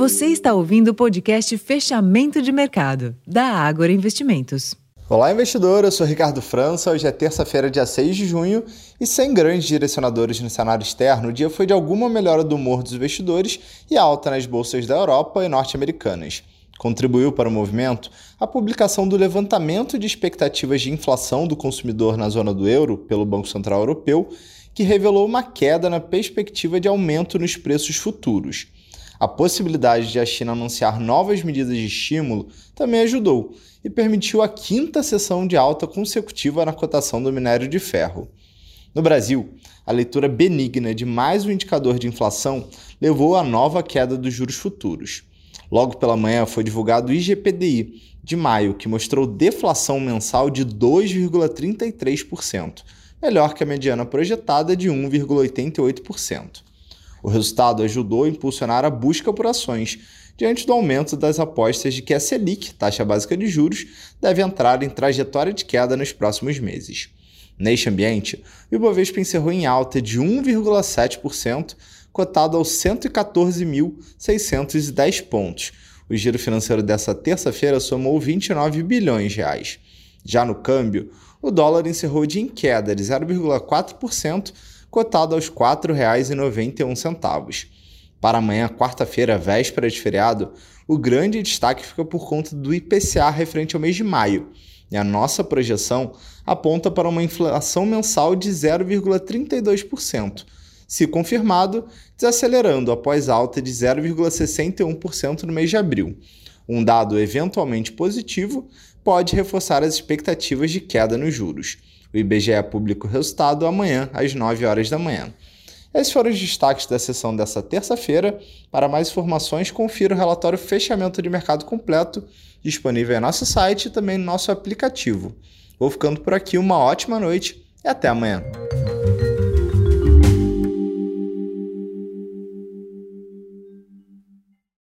Você está ouvindo o podcast Fechamento de Mercado, da Ágora Investimentos. Olá, investidor. Eu sou Ricardo França. Hoje é terça-feira, dia 6 de junho, e sem grandes direcionadores no cenário externo, o dia foi de alguma melhora do humor dos investidores e alta nas bolsas da Europa e norte-americanas. Contribuiu para o movimento a publicação do levantamento de expectativas de inflação do consumidor na zona do euro pelo Banco Central Europeu, que revelou uma queda na perspectiva de aumento nos preços futuros. A possibilidade de a China anunciar novas medidas de estímulo também ajudou e permitiu a quinta sessão de alta consecutiva na cotação do minério de ferro. No Brasil, a leitura benigna de mais um indicador de inflação levou à nova queda dos juros futuros. Logo pela manhã foi divulgado o IGPDI de maio, que mostrou deflação mensal de 2,33%, melhor que a mediana projetada de 1,88%. O resultado ajudou a impulsionar a busca por ações, diante do aumento das apostas de que a Selic, taxa básica de juros, deve entrar em trajetória de queda nos próximos meses. Neste ambiente, o Ibovespa encerrou em alta de 1,7%, cotado aos 114.610 pontos. O giro financeiro dessa terça-feira somou 29 bilhões de reais. Já no câmbio, o dólar encerrou de em queda de 0,4%, cotado aos R$ 4,91. Para amanhã, quarta-feira, véspera de feriado, o grande destaque fica por conta do IPCA referente ao mês de maio, e a nossa projeção aponta para uma inflação mensal de 0,32%, se confirmado, desacelerando após alta de 0,61% no mês de abril. Um dado eventualmente positivo pode reforçar as expectativas de queda nos juros. O IBGE publica o resultado amanhã, às 9 horas da manhã. Esses foram os destaques da sessão dessa terça-feira. Para mais informações, confira o relatório Fechamento de Mercado Completo, disponível em nosso site e também no nosso aplicativo. Vou ficando por aqui, uma ótima noite e até amanhã.